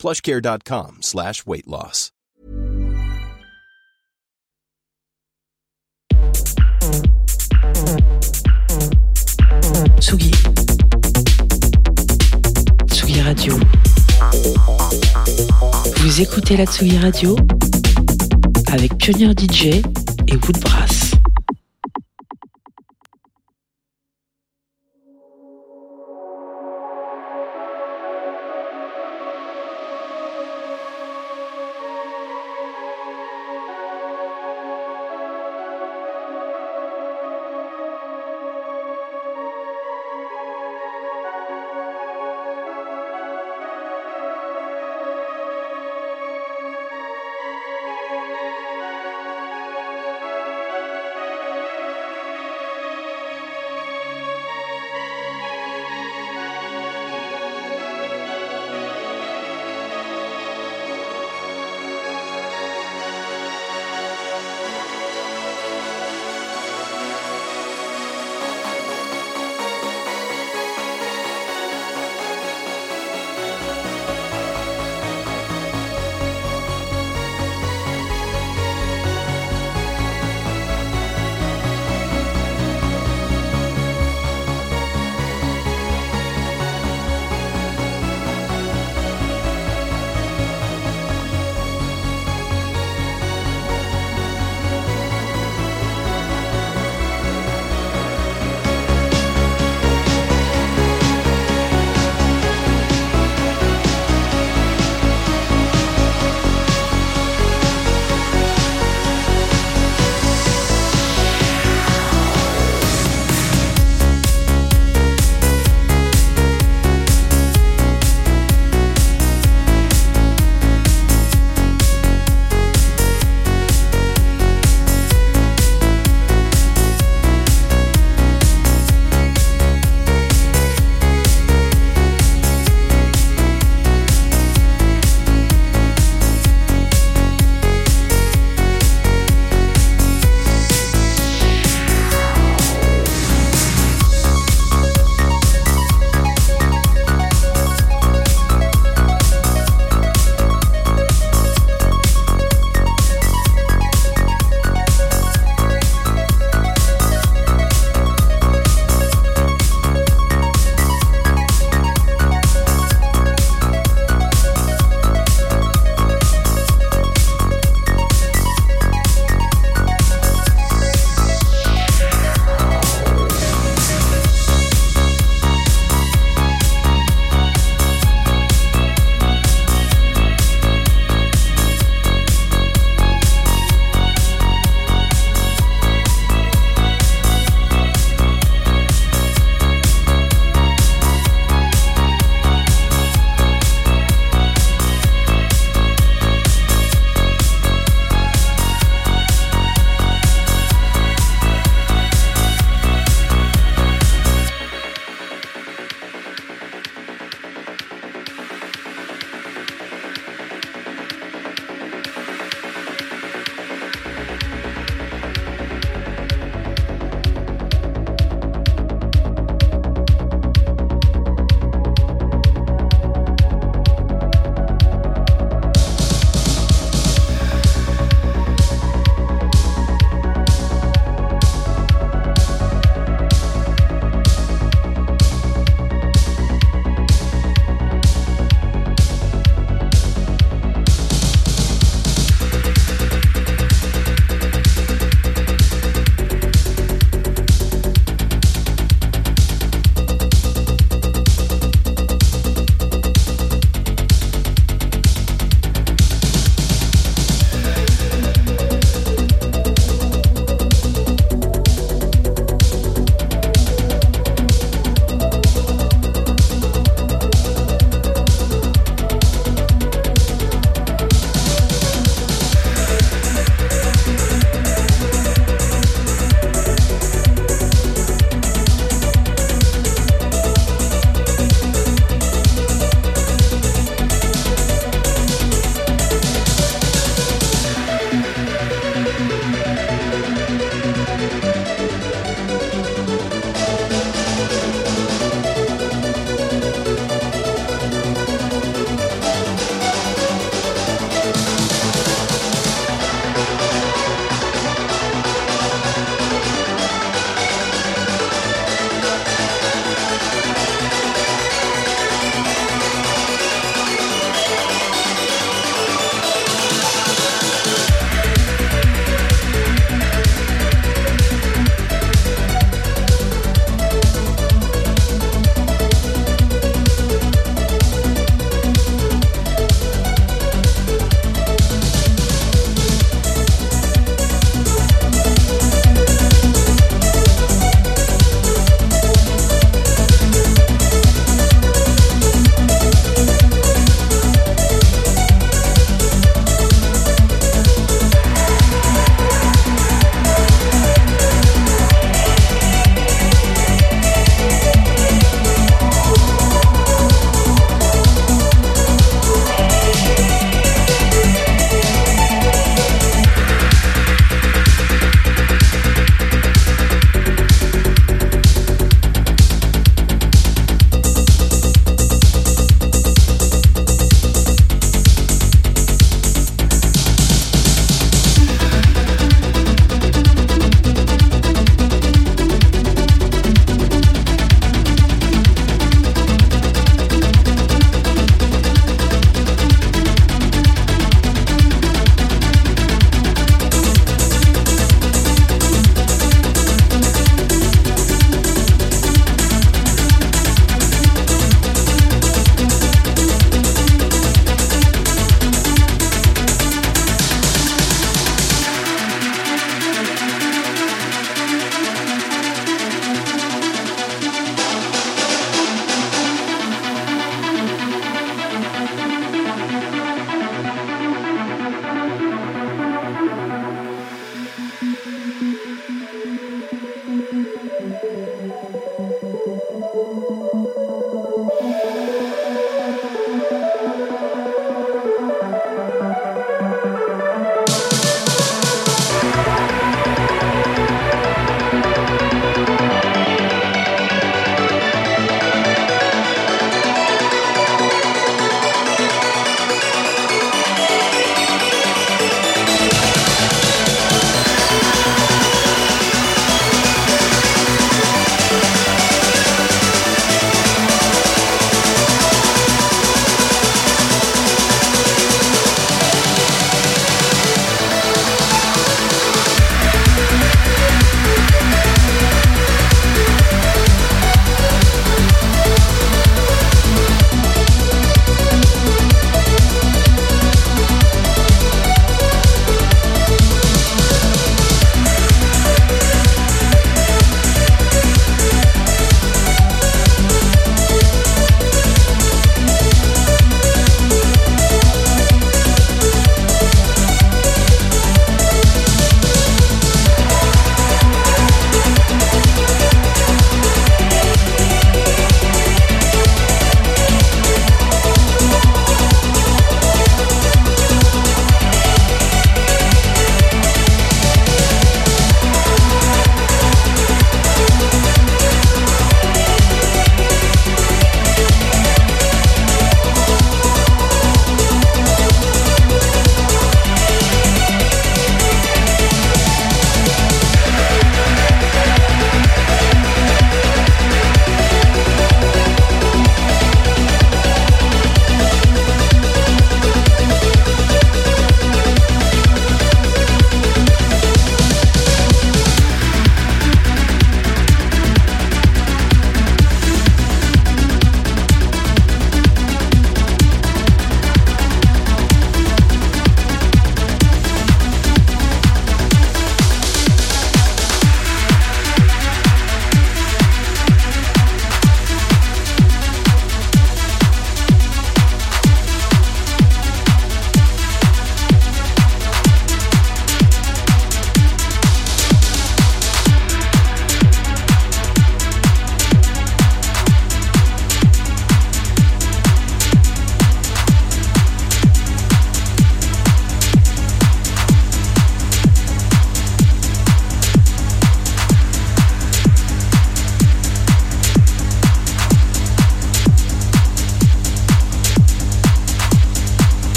plushcare.com slash weight loss. Tsugi. Tsugi Radio. Vous écoutez la Tsugi Radio avec Pionnier DJ et Woodbrass.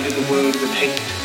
Barricaded the world with hate.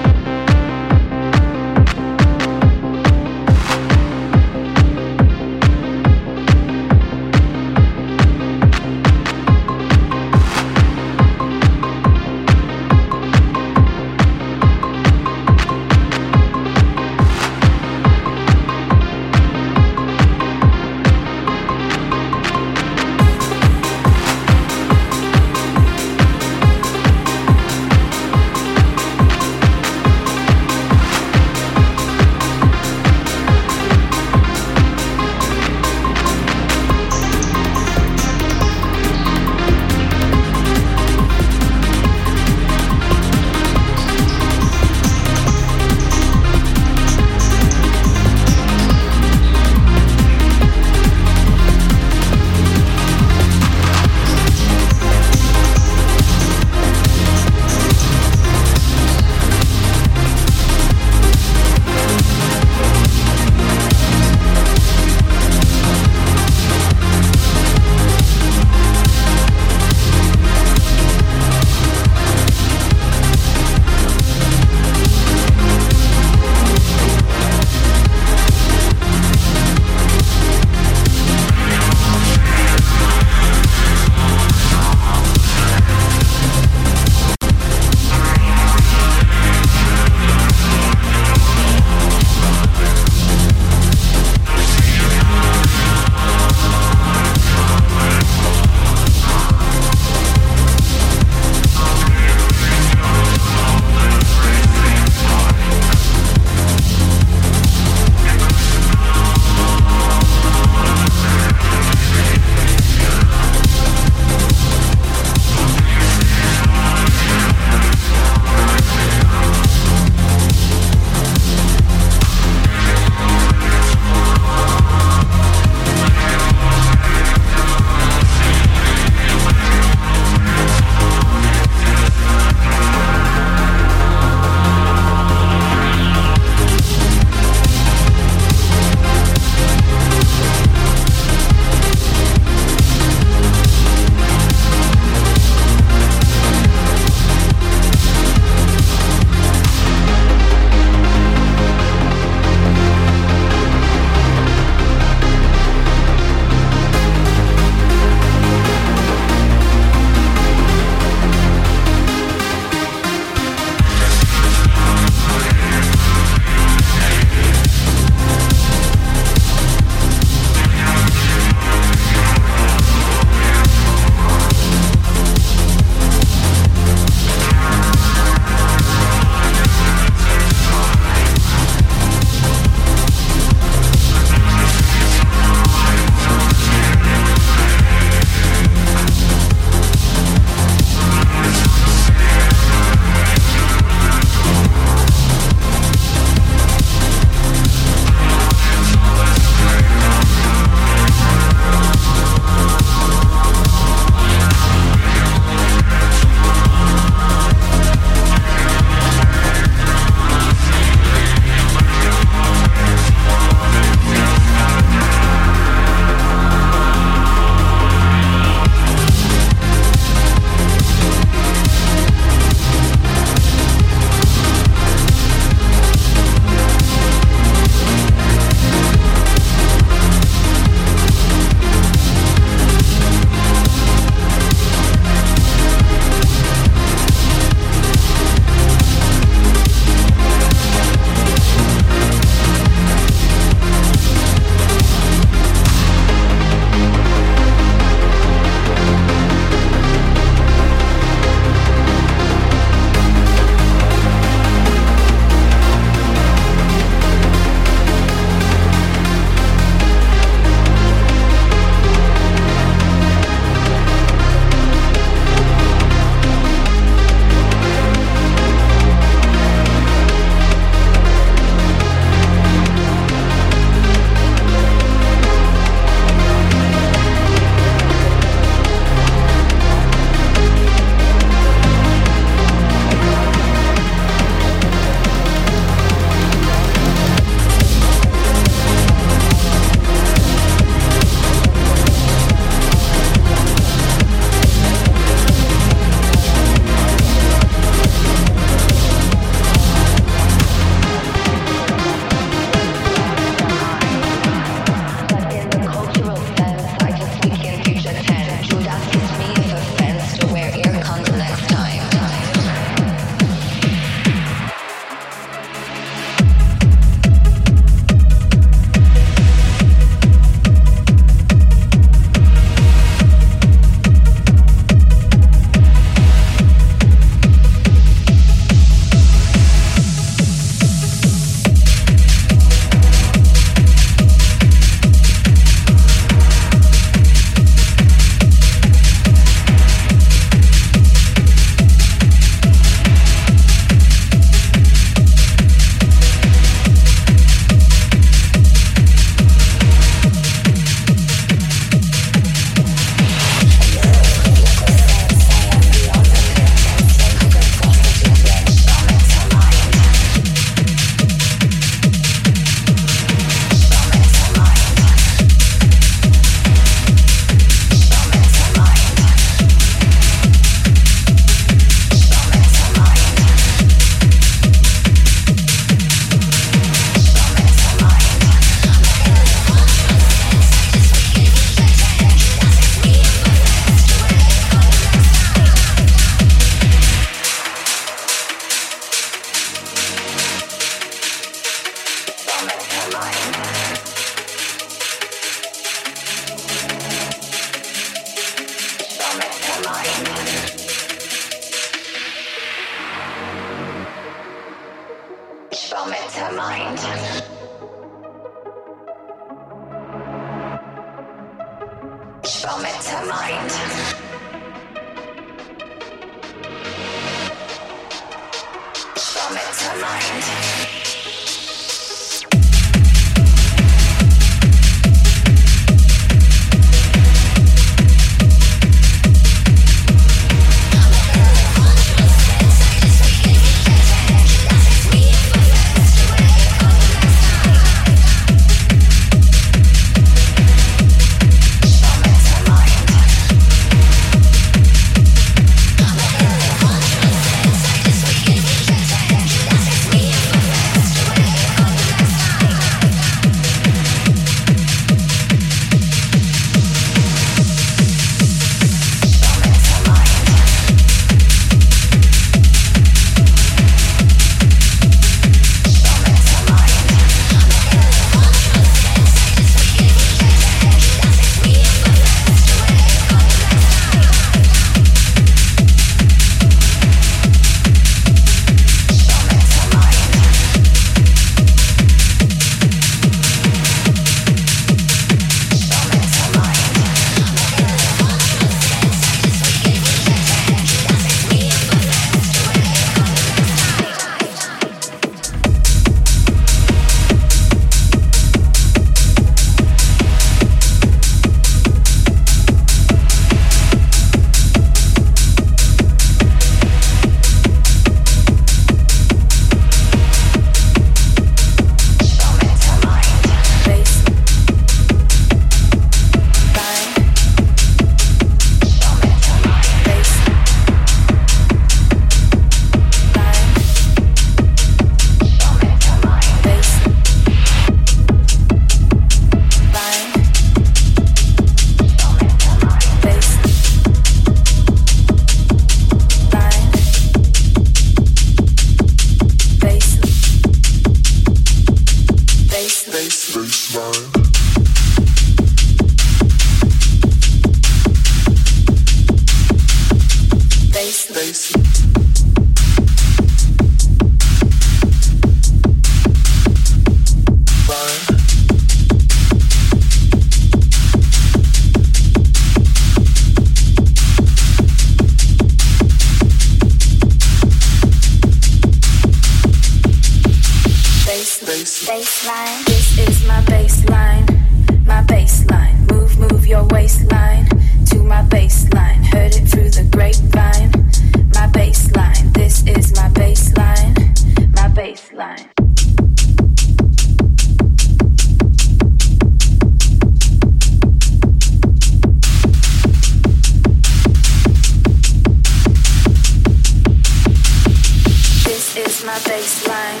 is my baseline,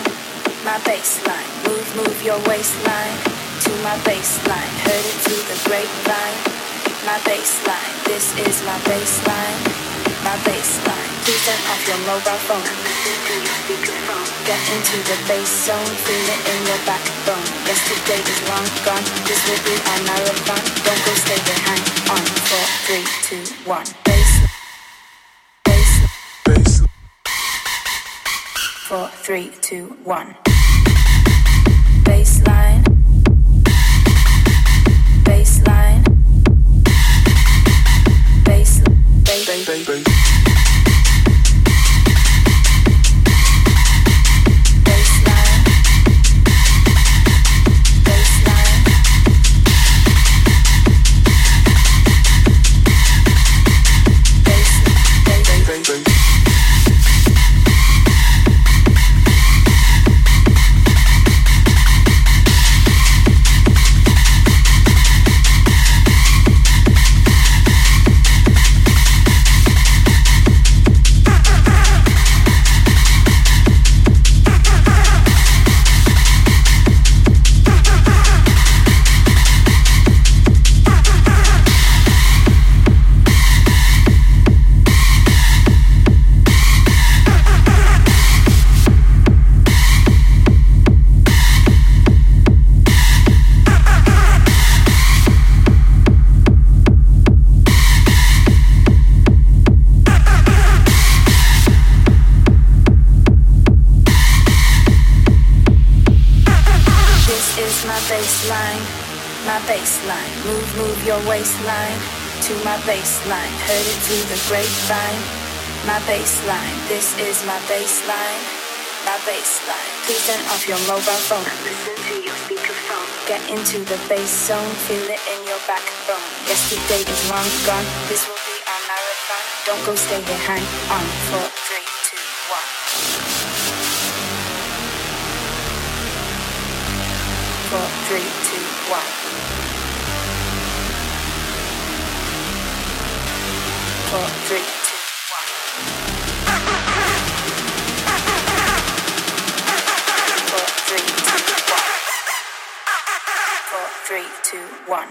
my baseline. Move, move your waistline to my baseline. Heard it through the grapevine, my baseline. This is my baseline, my baseline. Please turn off your mobile phone. Get into the bass zone, feel it in your backbone. Yesterday is long gone, this will be our marathon. Don't go stay behind. On four, three, two, one. four, three, two, one. Baseline. Baseline. Baseline. Baseline. This is my baseline, my baseline. Move, move your waistline to my baseline. Heard it through the grapevine, my baseline. This is my baseline, my baseline. Please turn off your mobile phone. Listen to your speakerphone. Get into the bass zone, feel it in your backbone. Yesterday is long gone. This will be our marathon. Don't go stay behind. On four, three, two, one. Four, three, two, one. Four, three, two, one. Four, three, two, one. Four, three, two, one.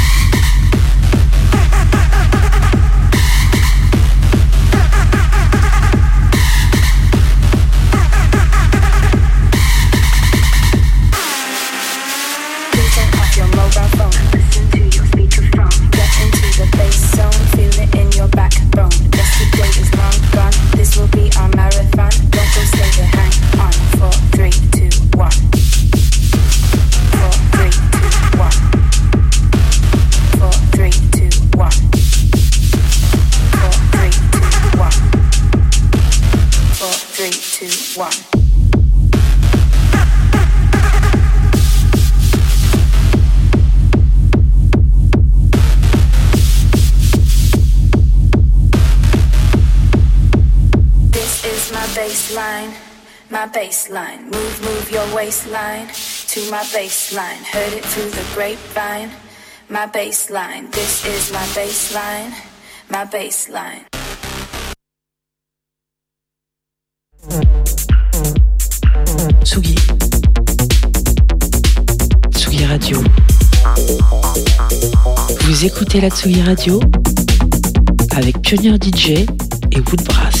My baseline. Heard it through the grapevine. My baseline. This is my baseline, my baseline. Tsugi. Tsugi Radio. Vous écoutez la Tsugi Radio avec Pionnier DJ et Woodbrass.